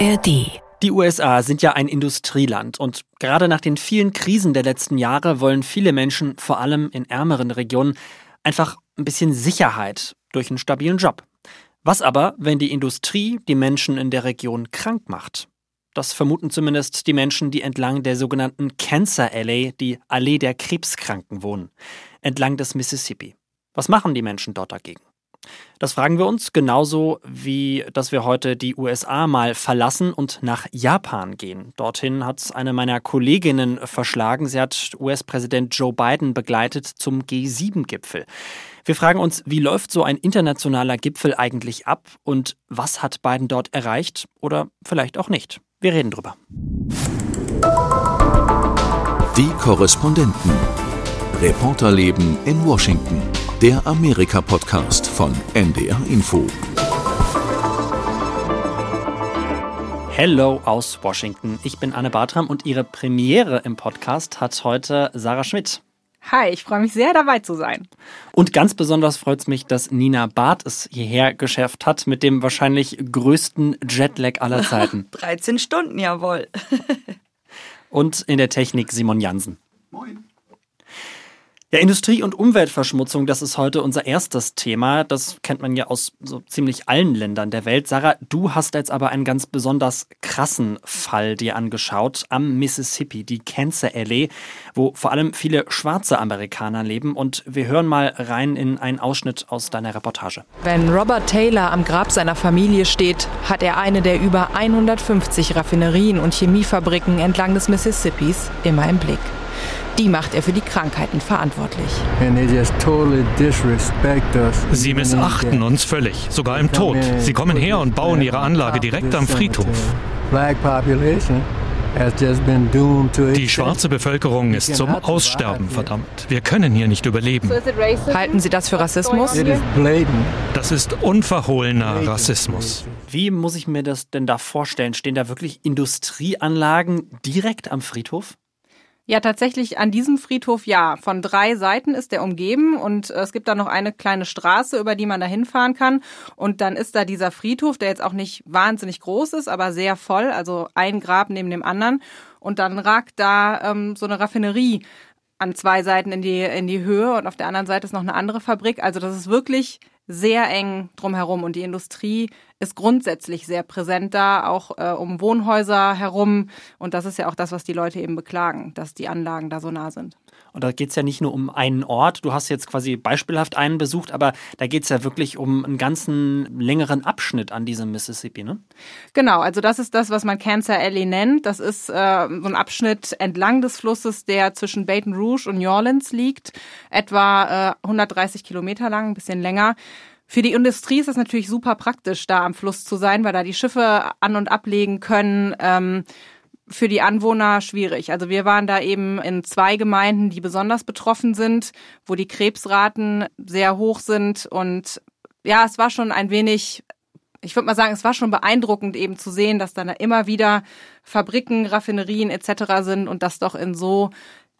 ARD die USA sind ja ein Industrieland und gerade nach den vielen Krisen der letzten Jahre wollen viele Menschen, vor allem in ärmeren Regionen, einfach ein bisschen Sicherheit durch einen stabilen Job. Was aber, wenn die Industrie die Menschen in der Region krank macht? Das vermuten zumindest die Menschen, die entlang der sogenannten Cancer Alley, die Allee der Krebskranken wohnen, entlang des Mississippi. Was machen die Menschen dort dagegen? Das fragen wir uns genauso wie, dass wir heute die USA mal verlassen und nach Japan gehen. Dorthin hat eine meiner Kolleginnen verschlagen. Sie hat US-Präsident Joe Biden begleitet zum G7-Gipfel. Wir fragen uns, wie läuft so ein internationaler Gipfel eigentlich ab und was hat Biden dort erreicht oder vielleicht auch nicht. Wir reden drüber. Die Korrespondenten. Reporterleben in Washington der Amerika-Podcast von NDR Info. Hello aus Washington. Ich bin Anne Bartram und Ihre Premiere im Podcast hat heute Sarah Schmidt. Hi, ich freue mich sehr, dabei zu sein. Und ganz besonders freut es mich, dass Nina Barth es hierher geschafft hat mit dem wahrscheinlich größten Jetlag aller Zeiten. 13 Stunden, jawohl. und in der Technik Simon Jansen. Moin. Ja, Industrie- und Umweltverschmutzung, das ist heute unser erstes Thema. Das kennt man ja aus so ziemlich allen Ländern der Welt. Sarah, du hast jetzt aber einen ganz besonders krassen Fall dir angeschaut am Mississippi, die Cancer Alley, wo vor allem viele schwarze Amerikaner leben. Und wir hören mal rein in einen Ausschnitt aus deiner Reportage. Wenn Robert Taylor am Grab seiner Familie steht, hat er eine der über 150 Raffinerien und Chemiefabriken entlang des Mississippis immer im Blick. Die macht er für die Krankheiten verantwortlich. Sie missachten uns völlig, sogar im Tod. Sie kommen her und bauen ihre Anlage direkt am Friedhof. Die schwarze Bevölkerung ist zum Aussterben verdammt. Wir können hier nicht überleben. Halten Sie das für Rassismus? Das ist unverhohlener Rassismus. Wie muss ich mir das denn da vorstellen? Stehen da wirklich Industrieanlagen direkt am Friedhof? Ja, tatsächlich an diesem Friedhof ja. Von drei Seiten ist der umgeben und äh, es gibt da noch eine kleine Straße, über die man da hinfahren kann. Und dann ist da dieser Friedhof, der jetzt auch nicht wahnsinnig groß ist, aber sehr voll, also ein Grab neben dem anderen. Und dann ragt da ähm, so eine Raffinerie an zwei Seiten in die, in die Höhe und auf der anderen Seite ist noch eine andere Fabrik. Also das ist wirklich sehr eng drumherum und die Industrie ist grundsätzlich sehr präsent da, auch äh, um Wohnhäuser herum. Und das ist ja auch das, was die Leute eben beklagen, dass die Anlagen da so nah sind. Und da geht es ja nicht nur um einen Ort, du hast jetzt quasi beispielhaft einen besucht, aber da geht es ja wirklich um einen ganzen längeren Abschnitt an diesem Mississippi, ne? Genau, also das ist das, was man Cancer Alley nennt. Das ist äh, so ein Abschnitt entlang des Flusses, der zwischen Baton Rouge und New Orleans liegt, etwa äh, 130 Kilometer lang, ein bisschen länger. Für die Industrie ist es natürlich super praktisch, da am Fluss zu sein, weil da die Schiffe an- und ablegen können. Ähm, für die Anwohner schwierig. Also wir waren da eben in zwei Gemeinden, die besonders betroffen sind, wo die Krebsraten sehr hoch sind. Und ja, es war schon ein wenig, ich würde mal sagen, es war schon beeindruckend eben zu sehen, dass da immer wieder Fabriken, Raffinerien etc. sind und das doch in so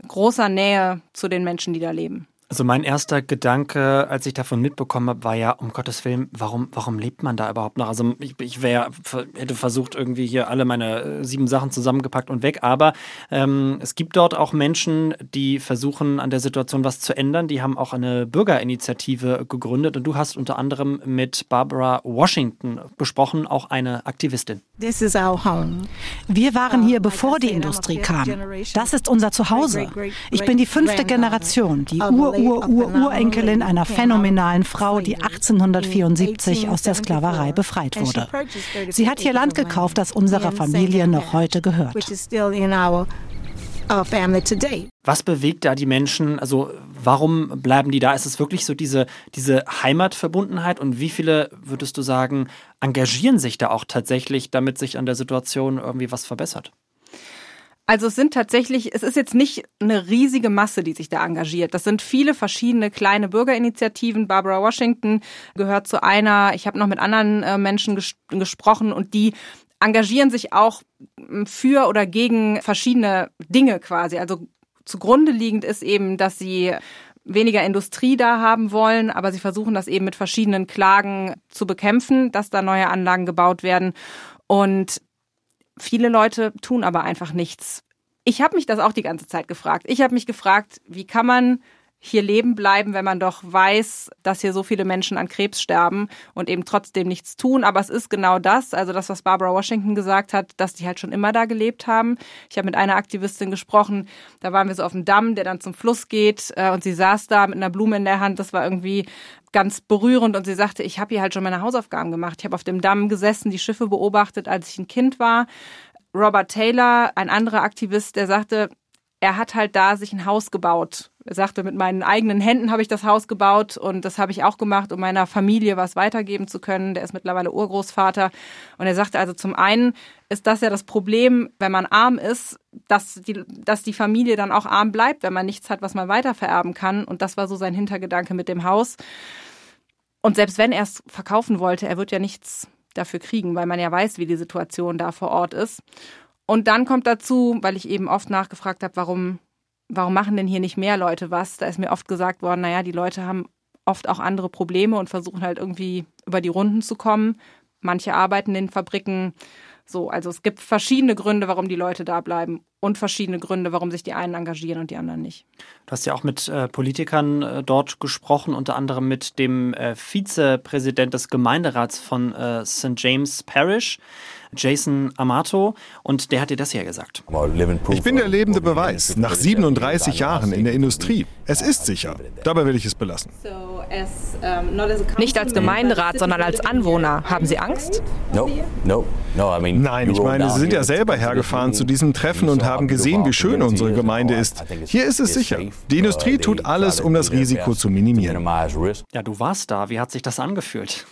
großer Nähe zu den Menschen, die da leben. Also mein erster Gedanke, als ich davon mitbekommen habe, war ja, um Gottes Willen, warum, warum lebt man da überhaupt noch? Also ich, ich wär, hätte versucht, irgendwie hier alle meine äh, sieben Sachen zusammengepackt und weg. Aber ähm, es gibt dort auch Menschen, die versuchen, an der Situation was zu ändern. Die haben auch eine Bürgerinitiative gegründet und du hast unter anderem mit Barbara Washington gesprochen, auch eine Aktivistin. Wir waren hier, bevor die Industrie kam. Das ist unser Zuhause. Ich bin die fünfte Generation, die Ur Ur-Ur-Urenkelin einer phänomenalen Frau, die 1874 aus der Sklaverei befreit wurde. Sie hat hier Land gekauft, das unserer Familie noch heute gehört. Was bewegt da die Menschen? Also warum bleiben die da? Ist es wirklich so diese, diese Heimatverbundenheit? Und wie viele, würdest du sagen, engagieren sich da auch tatsächlich, damit sich an der Situation irgendwie was verbessert? Also es sind tatsächlich, es ist jetzt nicht eine riesige Masse, die sich da engagiert. Das sind viele verschiedene kleine Bürgerinitiativen. Barbara Washington gehört zu einer. Ich habe noch mit anderen äh, Menschen ges gesprochen und die engagieren sich auch für oder gegen verschiedene Dinge quasi. Also zugrunde liegend ist eben, dass sie weniger Industrie da haben wollen, aber sie versuchen das eben mit verschiedenen Klagen zu bekämpfen, dass da neue Anlagen gebaut werden. Und Viele Leute tun aber einfach nichts. Ich habe mich das auch die ganze Zeit gefragt. Ich habe mich gefragt, wie kann man hier leben bleiben, wenn man doch weiß, dass hier so viele Menschen an Krebs sterben und eben trotzdem nichts tun. Aber es ist genau das, also das, was Barbara Washington gesagt hat, dass die halt schon immer da gelebt haben. Ich habe mit einer Aktivistin gesprochen, da waren wir so auf dem Damm, der dann zum Fluss geht äh, und sie saß da mit einer Blume in der Hand. Das war irgendwie ganz berührend und sie sagte, ich habe hier halt schon meine Hausaufgaben gemacht. Ich habe auf dem Damm gesessen, die Schiffe beobachtet, als ich ein Kind war. Robert Taylor, ein anderer Aktivist, der sagte, er hat halt da sich ein Haus gebaut. Er sagte, mit meinen eigenen Händen habe ich das Haus gebaut und das habe ich auch gemacht, um meiner Familie was weitergeben zu können. Der ist mittlerweile Urgroßvater. Und er sagte also, zum einen ist das ja das Problem, wenn man arm ist, dass die, dass die Familie dann auch arm bleibt, wenn man nichts hat, was man weitervererben kann. Und das war so sein Hintergedanke mit dem Haus. Und selbst wenn er es verkaufen wollte, er wird ja nichts dafür kriegen, weil man ja weiß, wie die Situation da vor Ort ist. Und dann kommt dazu, weil ich eben oft nachgefragt habe, warum, warum machen denn hier nicht mehr Leute was? Da ist mir oft gesagt worden, naja, die Leute haben oft auch andere Probleme und versuchen halt irgendwie über die Runden zu kommen. Manche arbeiten in Fabriken. So, also es gibt verschiedene Gründe, warum die Leute da bleiben und verschiedene Gründe, warum sich die einen engagieren und die anderen nicht. Du hast ja auch mit äh, Politikern äh, dort gesprochen, unter anderem mit dem äh, Vizepräsident des Gemeinderats von äh, St. James Parish. Jason Amato und der hat dir das hier gesagt. Ich bin der lebende Beweis, nach 37 Jahren in der Industrie. Es ist sicher. Dabei will ich es belassen. Nicht als Gemeinderat, sondern als Anwohner. Haben Sie Angst? Nein, ich meine, Sie sind ja selber hergefahren zu diesem Treffen und haben gesehen, wie schön unsere Gemeinde ist. Hier ist es sicher. Die Industrie tut alles, um das Risiko zu minimieren. Ja, du warst da. Wie hat sich das angefühlt?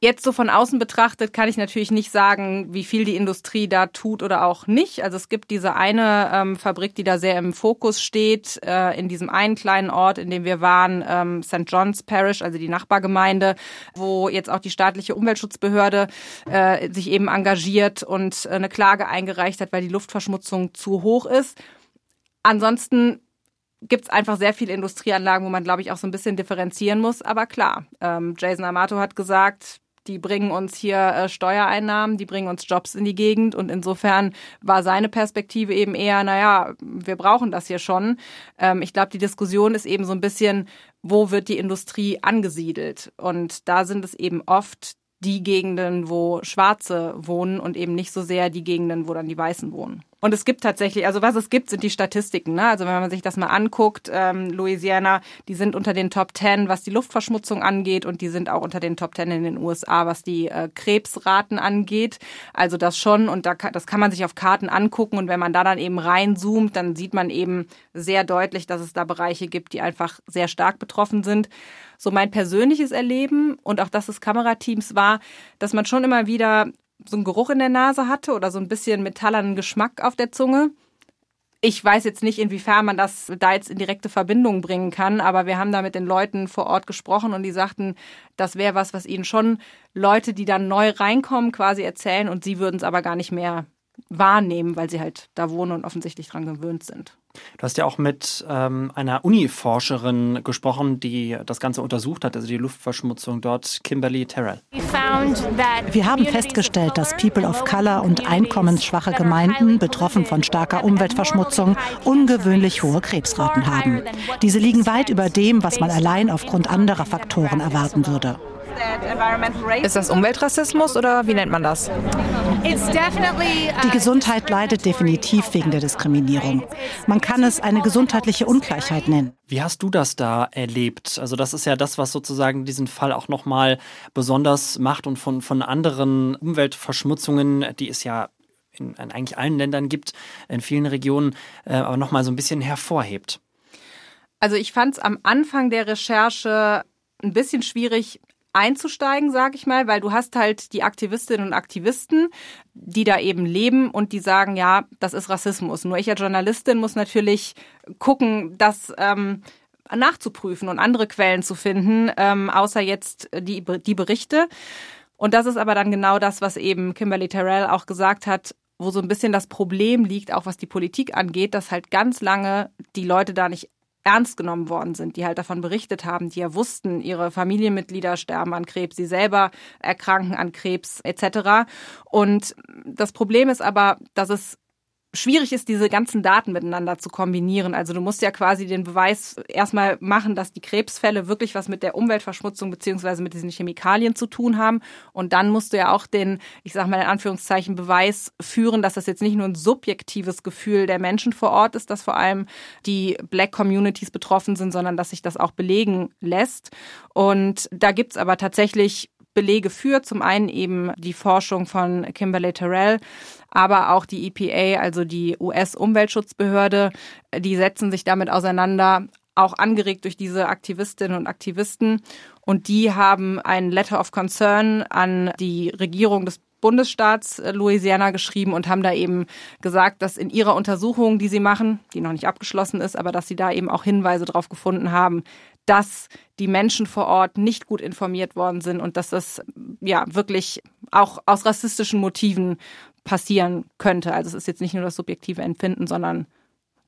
Jetzt so von außen betrachtet kann ich natürlich nicht sagen, wie viel die Industrie da tut oder auch nicht. Also es gibt diese eine ähm, Fabrik, die da sehr im Fokus steht, äh, in diesem einen kleinen Ort, in dem wir waren, ähm, St. John's Parish, also die Nachbargemeinde, wo jetzt auch die staatliche Umweltschutzbehörde äh, sich eben engagiert und äh, eine Klage eingereicht hat, weil die Luftverschmutzung zu hoch ist. Ansonsten gibt es einfach sehr viele Industrieanlagen, wo man, glaube ich, auch so ein bisschen differenzieren muss. Aber klar, ähm, Jason Amato hat gesagt, die bringen uns hier äh, Steuereinnahmen, die bringen uns Jobs in die Gegend und insofern war seine Perspektive eben eher, naja, wir brauchen das hier schon. Ähm, ich glaube, die Diskussion ist eben so ein bisschen, wo wird die Industrie angesiedelt? Und da sind es eben oft die Gegenden, wo Schwarze wohnen und eben nicht so sehr die Gegenden, wo dann die Weißen wohnen. Und es gibt tatsächlich, also was es gibt, sind die Statistiken. Ne? Also wenn man sich das mal anguckt, ähm, Louisiana, die sind unter den Top Ten, was die Luftverschmutzung angeht und die sind auch unter den Top Ten in den USA, was die äh, Krebsraten angeht. Also das schon und da, das kann man sich auf Karten angucken und wenn man da dann eben reinzoomt, dann sieht man eben sehr deutlich, dass es da Bereiche gibt, die einfach sehr stark betroffen sind. So mein persönliches Erleben und auch das des Kamerateams war, dass man schon immer wieder so einen Geruch in der Nase hatte oder so ein bisschen metallernen Geschmack auf der Zunge. Ich weiß jetzt nicht, inwiefern man das da jetzt in direkte Verbindung bringen kann, aber wir haben da mit den Leuten vor Ort gesprochen und die sagten, das wäre was, was ihnen schon Leute, die dann neu reinkommen, quasi erzählen und sie würden es aber gar nicht mehr wahrnehmen, weil sie halt da wohnen und offensichtlich dran gewöhnt sind. Du hast ja auch mit ähm, einer Uni-Forscherin gesprochen, die das Ganze untersucht hat, also die Luftverschmutzung dort, Kimberly Terrell. Wir haben festgestellt, dass People of Color und einkommensschwache Gemeinden, betroffen von starker Umweltverschmutzung, ungewöhnlich hohe Krebsraten haben. Diese liegen weit über dem, was man allein aufgrund anderer Faktoren erwarten würde. Ist das Umweltrassismus oder wie nennt man das? Die Gesundheit leidet definitiv wegen der Diskriminierung. Man kann es eine gesundheitliche Ungleichheit nennen. Wie hast du das da erlebt? Also das ist ja das, was sozusagen diesen Fall auch nochmal besonders macht und von, von anderen Umweltverschmutzungen, die es ja in, in eigentlich allen Ländern gibt, in vielen Regionen, äh, aber nochmal so ein bisschen hervorhebt. Also ich fand es am Anfang der Recherche ein bisschen schwierig, einzusteigen, sag ich mal, weil du hast halt die Aktivistinnen und Aktivisten, die da eben leben und die sagen, ja, das ist Rassismus. Nur ich als Journalistin muss natürlich gucken, dass ähm, nachzuprüfen und andere Quellen zu finden, ähm, außer jetzt die, die Berichte. Und das ist aber dann genau das, was eben Kimberly Terrell auch gesagt hat, wo so ein bisschen das Problem liegt, auch was die Politik angeht, dass halt ganz lange die Leute da nicht ernst genommen worden sind, die halt davon berichtet haben, die ja wussten, ihre Familienmitglieder sterben an Krebs, sie selber erkranken an Krebs etc. Und das Problem ist aber, dass es schwierig ist, diese ganzen Daten miteinander zu kombinieren. Also du musst ja quasi den Beweis erstmal machen, dass die Krebsfälle wirklich was mit der Umweltverschmutzung beziehungsweise mit diesen Chemikalien zu tun haben. Und dann musst du ja auch den, ich sag mal in Anführungszeichen, Beweis führen, dass das jetzt nicht nur ein subjektives Gefühl der Menschen vor Ort ist, dass vor allem die Black Communities betroffen sind, sondern dass sich das auch belegen lässt. Und da gibt's aber tatsächlich Belege für. Zum einen eben die Forschung von Kimberly Terrell, aber auch die EPA, also die US-Umweltschutzbehörde, die setzen sich damit auseinander, auch angeregt durch diese Aktivistinnen und Aktivisten. Und die haben ein Letter of Concern an die Regierung des Bundesstaats Louisiana geschrieben und haben da eben gesagt, dass in ihrer Untersuchung, die sie machen, die noch nicht abgeschlossen ist, aber dass sie da eben auch Hinweise darauf gefunden haben, dass die Menschen vor Ort nicht gut informiert worden sind und dass das ja wirklich auch aus rassistischen Motiven passieren könnte. Also es ist jetzt nicht nur das subjektive Empfinden, sondern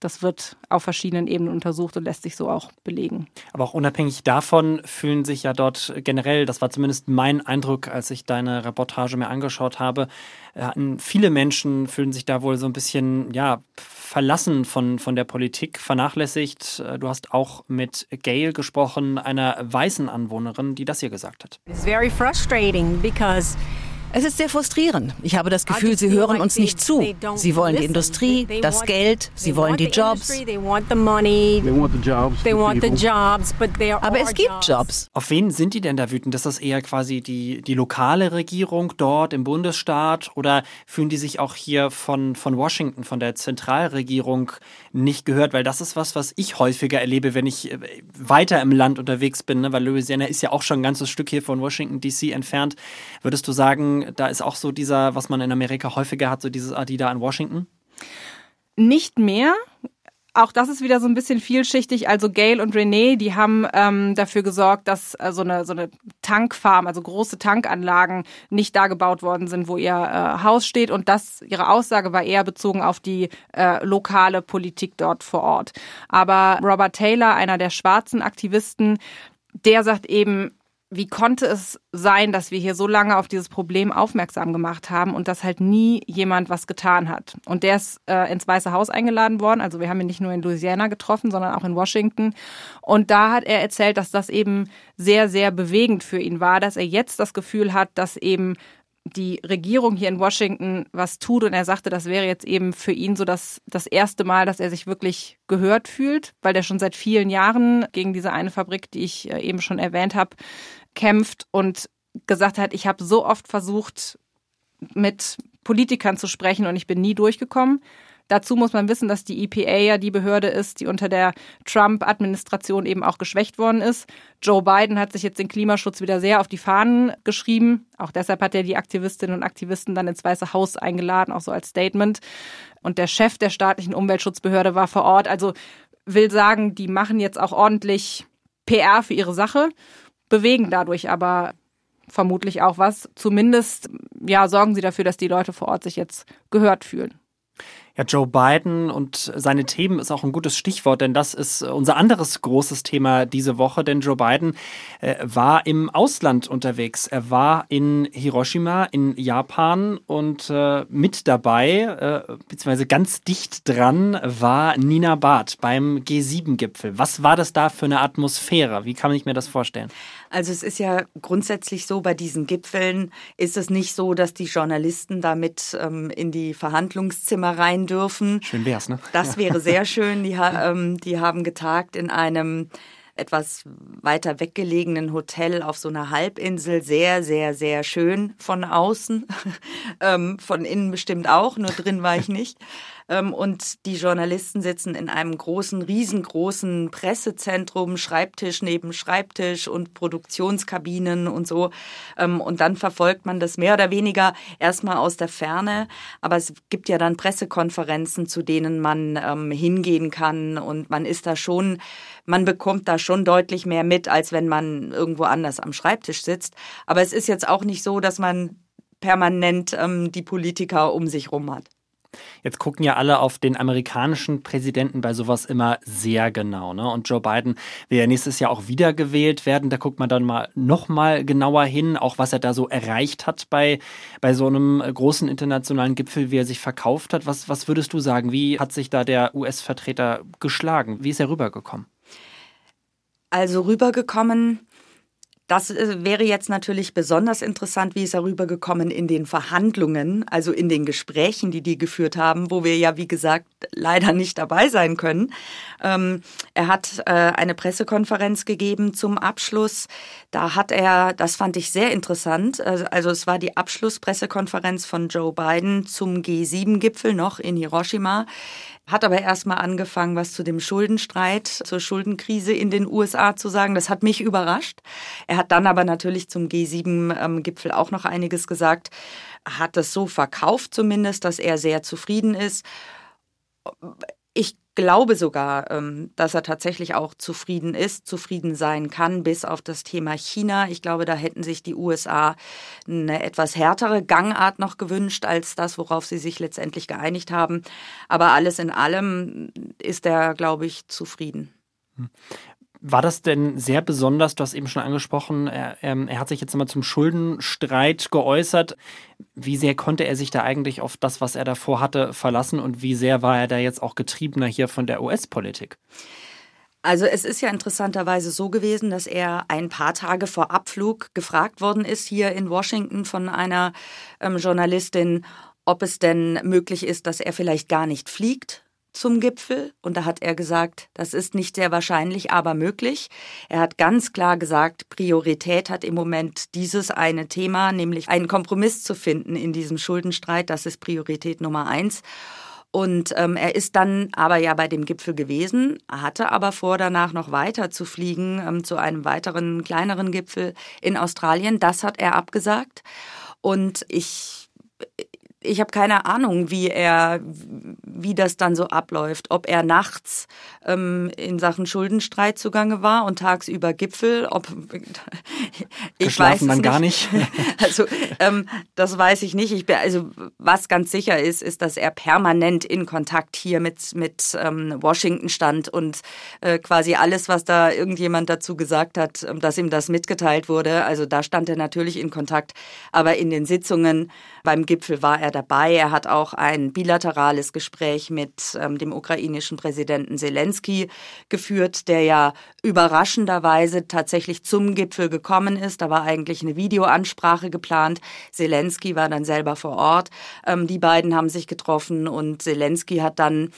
das wird auf verschiedenen Ebenen untersucht und lässt sich so auch belegen. Aber auch unabhängig davon fühlen sich ja dort generell, das war zumindest mein Eindruck, als ich deine Reportage mir angeschaut habe, viele Menschen fühlen sich da wohl so ein bisschen, ja, verlassen von, von der Politik, vernachlässigt. Du hast auch mit Gail gesprochen, einer weißen Anwohnerin, die das hier gesagt hat. It's very frustrating because es ist sehr frustrierend. Ich habe das Gefühl, sie hören uns nicht zu. Sie wollen die Industrie, das Geld, sie wollen die Jobs. Aber es gibt Jobs. Auf wen sind die denn da wütend? Ist das eher quasi die, die lokale Regierung dort im Bundesstaat oder fühlen die sich auch hier von, von Washington, von der Zentralregierung nicht gehört? Weil das ist was, was ich häufiger erlebe, wenn ich äh, weiter im Land unterwegs bin, ne? weil Louisiana ist ja auch schon ein ganzes Stück hier von Washington DC entfernt. Würdest du da ist auch so dieser, was man in Amerika häufiger hat, so dieses Adida in Washington? Nicht mehr. Auch das ist wieder so ein bisschen vielschichtig. Also Gail und Renee, die haben ähm, dafür gesorgt, dass äh, so, eine, so eine Tankfarm, also große Tankanlagen, nicht da gebaut worden sind, wo ihr äh, Haus steht. Und das, ihre Aussage war eher bezogen auf die äh, lokale Politik dort vor Ort. Aber Robert Taylor, einer der schwarzen Aktivisten, der sagt eben, wie konnte es sein, dass wir hier so lange auf dieses Problem aufmerksam gemacht haben und dass halt nie jemand was getan hat? Und der ist äh, ins Weiße Haus eingeladen worden. Also wir haben ihn nicht nur in Louisiana getroffen, sondern auch in Washington. Und da hat er erzählt, dass das eben sehr, sehr bewegend für ihn war, dass er jetzt das Gefühl hat, dass eben die Regierung hier in Washington was tut und er sagte, das wäre jetzt eben für ihn so das, das erste Mal, dass er sich wirklich gehört fühlt, weil der schon seit vielen Jahren gegen diese eine Fabrik, die ich äh, eben schon erwähnt habe, kämpft und gesagt hat, ich habe so oft versucht, mit Politikern zu sprechen und ich bin nie durchgekommen. Dazu muss man wissen, dass die EPA ja die Behörde ist, die unter der Trump-Administration eben auch geschwächt worden ist. Joe Biden hat sich jetzt den Klimaschutz wieder sehr auf die Fahnen geschrieben. Auch deshalb hat er die Aktivistinnen und Aktivisten dann ins Weiße Haus eingeladen, auch so als Statement. Und der Chef der staatlichen Umweltschutzbehörde war vor Ort. Also will sagen, die machen jetzt auch ordentlich PR für ihre Sache, bewegen dadurch aber vermutlich auch was. Zumindest ja, sorgen sie dafür, dass die Leute vor Ort sich jetzt gehört fühlen. Ja, Joe Biden und seine Themen ist auch ein gutes Stichwort, denn das ist unser anderes großes Thema diese Woche. Denn Joe Biden äh, war im Ausland unterwegs. Er war in Hiroshima in Japan und äh, mit dabei, äh, beziehungsweise ganz dicht dran, war Nina Barth beim G7-Gipfel. Was war das da für eine Atmosphäre? Wie kann ich mir das vorstellen? Also es ist ja grundsätzlich so, bei diesen Gipfeln ist es nicht so, dass die Journalisten damit ähm, in die Verhandlungszimmer rein dürfen. Schön wär's, ne? Das wäre sehr schön. Die, ähm, die haben getagt in einem etwas weiter weggelegenen Hotel auf so einer Halbinsel. Sehr, sehr, sehr schön von außen. ähm, von innen bestimmt auch, nur drin war ich nicht. Ähm, und die Journalisten sitzen in einem großen, riesengroßen Pressezentrum, Schreibtisch neben Schreibtisch und Produktionskabinen und so. Ähm, und dann verfolgt man das mehr oder weniger erstmal aus der Ferne. Aber es gibt ja dann Pressekonferenzen, zu denen man ähm, hingehen kann und man ist da schon, man bekommt da schon deutlich mehr mit, als wenn man irgendwo anders am Schreibtisch sitzt. Aber es ist jetzt auch nicht so, dass man permanent ähm, die Politiker um sich rum hat. Jetzt gucken ja alle auf den amerikanischen Präsidenten bei sowas immer sehr genau. Ne? Und Joe Biden will ja nächstes Jahr auch wiedergewählt werden. Da guckt man dann mal noch mal genauer hin, auch was er da so erreicht hat bei, bei so einem großen internationalen Gipfel, wie er sich verkauft hat. Was, was würdest du sagen? Wie hat sich da der US-Vertreter geschlagen? Wie ist er rübergekommen? Also rübergekommen das äh, wäre jetzt natürlich besonders interessant, wie ist er rübergekommen in den Verhandlungen, also in den Gesprächen, die die geführt haben, wo wir ja, wie gesagt, leider nicht dabei sein können. Ähm, er hat äh, eine Pressekonferenz gegeben zum Abschluss. Da hat er, das fand ich sehr interessant, also, also es war die Abschlusspressekonferenz von Joe Biden zum G7-Gipfel noch in Hiroshima hat aber erstmal angefangen, was zu dem Schuldenstreit, zur Schuldenkrise in den USA zu sagen. Das hat mich überrascht. Er hat dann aber natürlich zum G7-Gipfel auch noch einiges gesagt, hat es so verkauft zumindest, dass er sehr zufrieden ist. Ich glaube sogar, ähm, dass er tatsächlich auch zufrieden ist, zufrieden sein kann, bis auf das Thema China. Ich glaube, da hätten sich die USA eine etwas härtere Gangart noch gewünscht als das, worauf sie sich letztendlich geeinigt haben. Aber alles in allem ist er, glaube ich, zufrieden. War das denn sehr besonders? Du hast eben schon angesprochen, er, ähm, er, hat sich jetzt einmal zum Schuldenstreit geäußert. Wie sehr konnte er sich da eigentlich auf das, was er davor hatte, verlassen und wie sehr war er da jetzt auch getriebener hier von der US-Politik? Also es ist ja interessanterweise so gewesen, dass er ein paar Tage vor Abflug gefragt worden ist hier in Washington von einer ähm, Journalistin, ob es denn möglich ist, dass er vielleicht gar nicht fliegt zum Gipfel und da hat er gesagt, das ist nicht sehr wahrscheinlich, aber möglich. Er hat ganz klar gesagt, Priorität hat im Moment dieses eine Thema, nämlich einen Kompromiss zu finden in diesem Schuldenstreit. Das ist Priorität Nummer eins. Und ähm, er ist dann aber ja bei dem Gipfel gewesen, hatte aber vor, danach noch weiter zu fliegen ähm, zu einem weiteren kleineren Gipfel in Australien. Das hat er abgesagt. Und ich ich habe keine Ahnung, wie er, wie das dann so abläuft. Ob er nachts ähm, in Sachen Schuldenstreit zugange war und tagsüber Gipfel. Ob ich Geschlafen weiß es man nicht. gar nicht. also ähm, das weiß ich nicht. Ich bin, also was ganz sicher ist, ist, dass er permanent in Kontakt hier mit mit ähm, Washington stand und äh, quasi alles, was da irgendjemand dazu gesagt hat, ähm, dass ihm das mitgeteilt wurde. Also da stand er natürlich in Kontakt. Aber in den Sitzungen beim Gipfel war er dabei. Er hat auch ein bilaterales Gespräch mit ähm, dem ukrainischen Präsidenten Zelensky geführt, der ja überraschenderweise tatsächlich zum Gipfel gekommen ist. Da war eigentlich eine Videoansprache geplant. Zelensky war dann selber vor Ort. Ähm, die beiden haben sich getroffen und Zelensky hat dann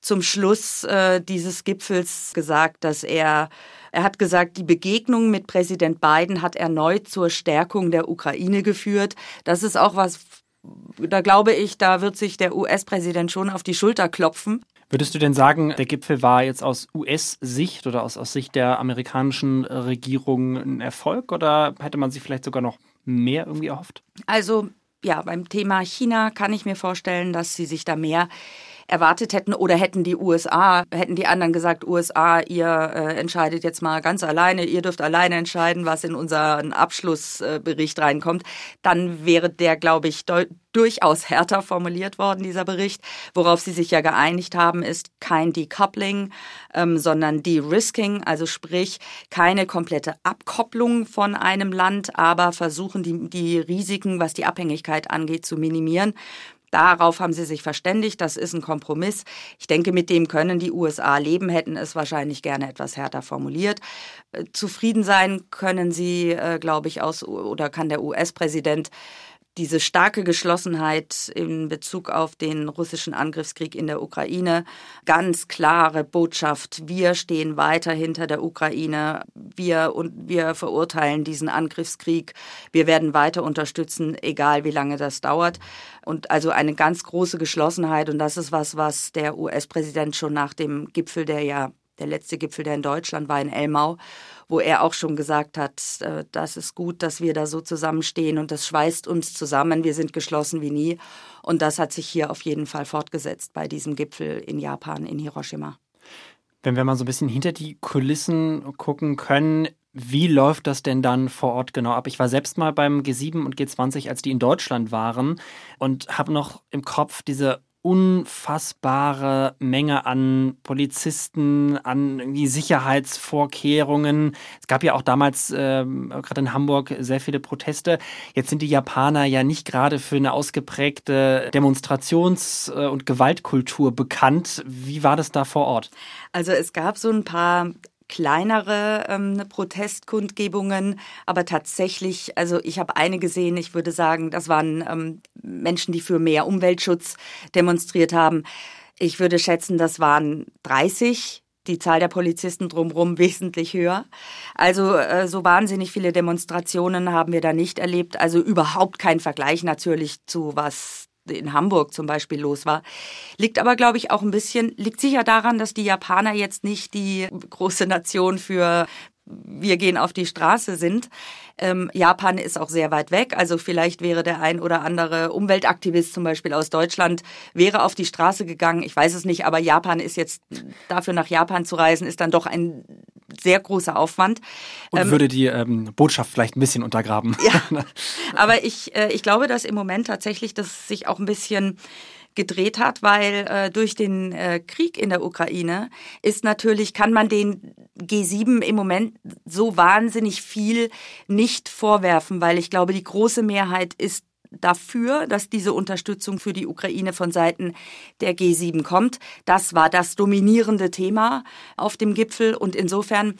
zum Schluss äh, dieses Gipfels gesagt, dass er er hat gesagt, die Begegnung mit Präsident Biden hat erneut zur Stärkung der Ukraine geführt. Das ist auch was, da glaube ich, da wird sich der US-Präsident schon auf die Schulter klopfen. Würdest du denn sagen, der Gipfel war jetzt aus US-Sicht oder aus, aus Sicht der amerikanischen Regierung ein Erfolg oder hätte man sich vielleicht sogar noch mehr irgendwie erhofft? Also ja, beim Thema China kann ich mir vorstellen, dass sie sich da mehr erwartet hätten oder hätten die USA, hätten die anderen gesagt, USA, ihr äh, entscheidet jetzt mal ganz alleine, ihr dürft alleine entscheiden, was in unseren Abschlussbericht reinkommt, dann wäre der, glaube ich, durchaus härter formuliert worden, dieser Bericht. Worauf sie sich ja geeinigt haben, ist kein Decoupling, ähm, sondern De-Risking, also sprich keine komplette Abkopplung von einem Land, aber versuchen die, die Risiken, was die Abhängigkeit angeht, zu minimieren. Darauf haben sie sich verständigt. Das ist ein Kompromiss. Ich denke, mit dem können die USA leben, hätten es wahrscheinlich gerne etwas härter formuliert. Äh, zufrieden sein können sie, äh, glaube ich, aus oder kann der US-Präsident diese starke Geschlossenheit in Bezug auf den russischen Angriffskrieg in der Ukraine, ganz klare Botschaft, wir stehen weiter hinter der Ukraine, wir und wir verurteilen diesen Angriffskrieg, wir werden weiter unterstützen, egal wie lange das dauert. Und also eine ganz große Geschlossenheit. Und das ist was, was der US-Präsident schon nach dem Gipfel, der ja der letzte Gipfel, der in Deutschland war, in Elmau, wo er auch schon gesagt hat, äh, das ist gut, dass wir da so zusammenstehen und das schweißt uns zusammen, wir sind geschlossen wie nie. Und das hat sich hier auf jeden Fall fortgesetzt bei diesem Gipfel in Japan, in Hiroshima. Wenn wir mal so ein bisschen hinter die Kulissen gucken können, wie läuft das denn dann vor Ort genau ab? Ich war selbst mal beim G7 und G20, als die in Deutschland waren und habe noch im Kopf diese unfassbare Menge an Polizisten, an irgendwie Sicherheitsvorkehrungen. Es gab ja auch damals, äh, gerade in Hamburg, sehr viele Proteste. Jetzt sind die Japaner ja nicht gerade für eine ausgeprägte Demonstrations- äh, und Gewaltkultur bekannt. Wie war das da vor Ort? Also es gab so ein paar kleinere ähm, Protestkundgebungen, aber tatsächlich, also ich habe eine gesehen, ich würde sagen, das waren ähm, Menschen, die für mehr Umweltschutz demonstriert haben. Ich würde schätzen, das waren 30 die Zahl der Polizisten drumherum wesentlich höher. Also äh, so wahnsinnig viele Demonstrationen haben wir da nicht erlebt. Also überhaupt kein Vergleich natürlich zu was in Hamburg zum Beispiel los war. Liegt aber, glaube ich, auch ein bisschen, liegt sicher daran, dass die Japaner jetzt nicht die große Nation für wir gehen auf die Straße sind. Ähm, Japan ist auch sehr weit weg. Also vielleicht wäre der ein oder andere Umweltaktivist zum Beispiel aus Deutschland, wäre auf die Straße gegangen. Ich weiß es nicht, aber Japan ist jetzt, dafür nach Japan zu reisen, ist dann doch ein sehr großer Aufwand. Und ähm, würde die ähm, Botschaft vielleicht ein bisschen untergraben. Ja, aber ich, äh, ich glaube, dass im Moment tatsächlich das sich auch ein bisschen gedreht hat, weil äh, durch den äh, Krieg in der Ukraine ist natürlich, kann man den G7 im Moment so wahnsinnig viel nicht vorwerfen, weil ich glaube, die große Mehrheit ist dafür, dass diese Unterstützung für die Ukraine von Seiten der G7 kommt. Das war das dominierende Thema auf dem Gipfel. Und insofern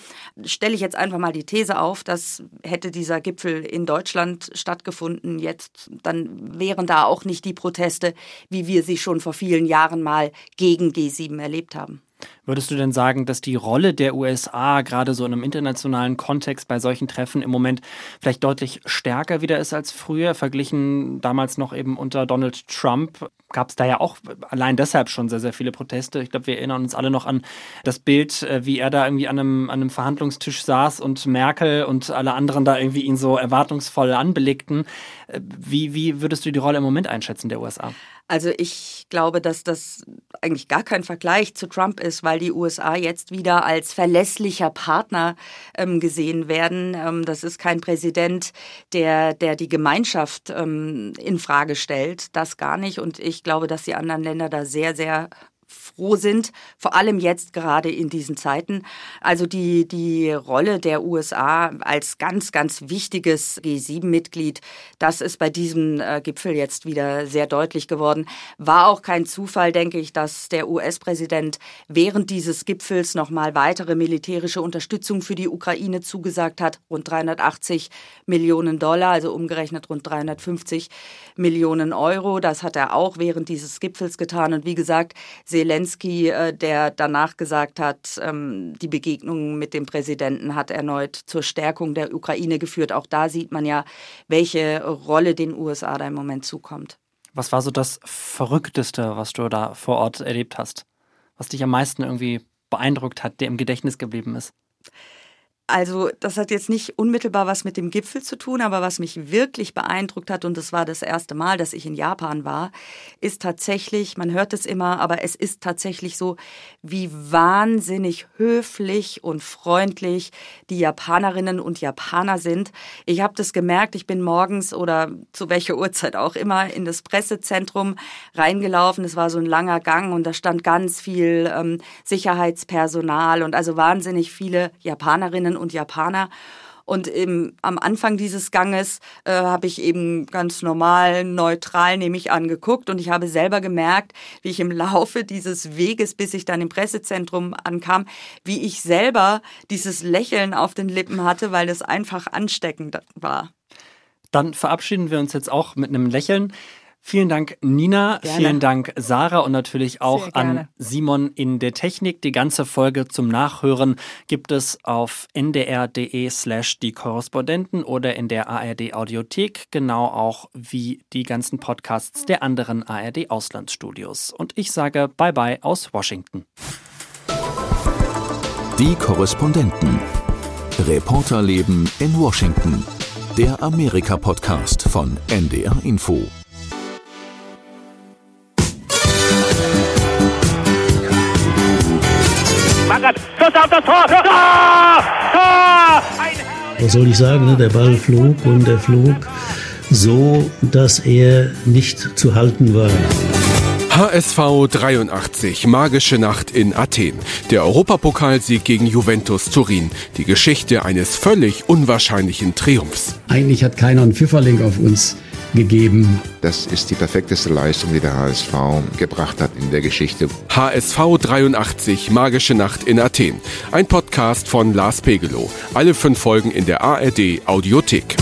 stelle ich jetzt einfach mal die These auf, dass hätte dieser Gipfel in Deutschland stattgefunden, jetzt, dann wären da auch nicht die Proteste, wie wir sie schon vor vielen Jahren mal gegen G7 erlebt haben. Würdest du denn sagen, dass die Rolle der USA gerade so in einem internationalen Kontext bei solchen Treffen im Moment vielleicht deutlich stärker wieder ist als früher, verglichen damals noch eben unter Donald Trump? Gab es da ja auch allein deshalb schon sehr, sehr viele Proteste. Ich glaube, wir erinnern uns alle noch an das Bild, äh, wie er da irgendwie an einem, an einem Verhandlungstisch saß und Merkel und alle anderen da irgendwie ihn so erwartungsvoll anbelegten. Äh, wie, wie würdest du die Rolle im Moment einschätzen der USA? Also ich glaube, dass das eigentlich gar kein Vergleich zu Trump ist, weil die USA jetzt wieder als verlässlicher Partner ähm, gesehen werden. Ähm, das ist kein Präsident, der, der die Gemeinschaft ähm, in Frage stellt. Das gar nicht. Und ich glaube, dass die anderen Länder da sehr, sehr froh sind, vor allem jetzt gerade in diesen Zeiten. Also die, die Rolle der USA als ganz, ganz wichtiges G7-Mitglied, das ist bei diesem äh, Gipfel jetzt wieder sehr deutlich geworden. War auch kein Zufall, denke ich, dass der US-Präsident während dieses Gipfels nochmal weitere militärische Unterstützung für die Ukraine zugesagt hat. Rund 380 Millionen Dollar, also umgerechnet rund 350 Millionen Euro. Das hat er auch während dieses Gipfels getan. Und wie gesagt, Zelensky, äh, der danach gesagt hat, ähm, die Begegnung mit dem Präsidenten hat erneut zur Stärkung der Ukraine geführt. Auch da sieht man ja, welche Rolle den USA da im Moment zukommt. Was war so das Verrückteste, was du da vor Ort erlebt hast? Was dich am meisten irgendwie beeindruckt hat, der im Gedächtnis geblieben ist? Also das hat jetzt nicht unmittelbar was mit dem Gipfel zu tun, aber was mich wirklich beeindruckt hat, und das war das erste Mal, dass ich in Japan war, ist tatsächlich, man hört es immer, aber es ist tatsächlich so, wie wahnsinnig höflich und freundlich die Japanerinnen und Japaner sind. Ich habe das gemerkt, ich bin morgens oder zu welcher Uhrzeit auch immer in das Pressezentrum reingelaufen. Es war so ein langer Gang und da stand ganz viel ähm, Sicherheitspersonal und also wahnsinnig viele Japanerinnen und Japaner. Und im, am Anfang dieses Ganges äh, habe ich eben ganz normal, neutral nämlich angeguckt und ich habe selber gemerkt, wie ich im Laufe dieses Weges, bis ich dann im Pressezentrum ankam, wie ich selber dieses Lächeln auf den Lippen hatte, weil es einfach ansteckend war. Dann verabschieden wir uns jetzt auch mit einem Lächeln. Vielen Dank, Nina. Gerne. Vielen Dank, Sarah und natürlich auch an Simon in der Technik. Die ganze Folge zum Nachhören gibt es auf ndr.de slash die Korrespondenten oder in der ARD Audiothek, genau auch wie die ganzen Podcasts der anderen ARD Auslandsstudios. Und ich sage Bye bye aus Washington. Die Korrespondenten. Reporterleben in Washington. Der Amerika-Podcast von NDR Info. Schuss auf das Tor! Tor! Tor! Was soll ich sagen? Ne? Der Ball flog und er flog so, dass er nicht zu halten war. HSV 83, magische Nacht in Athen. Der Europapokalsieg gegen Juventus Turin. Die Geschichte eines völlig unwahrscheinlichen Triumphs. Eigentlich hat keiner einen Pfifferling auf uns gegeben. Das ist die perfekteste Leistung, die der HSV gebracht hat in der Geschichte. HSV 83, magische Nacht in Athen. Ein Podcast von Lars Pegelow. Alle fünf Folgen in der ARD Audiothek.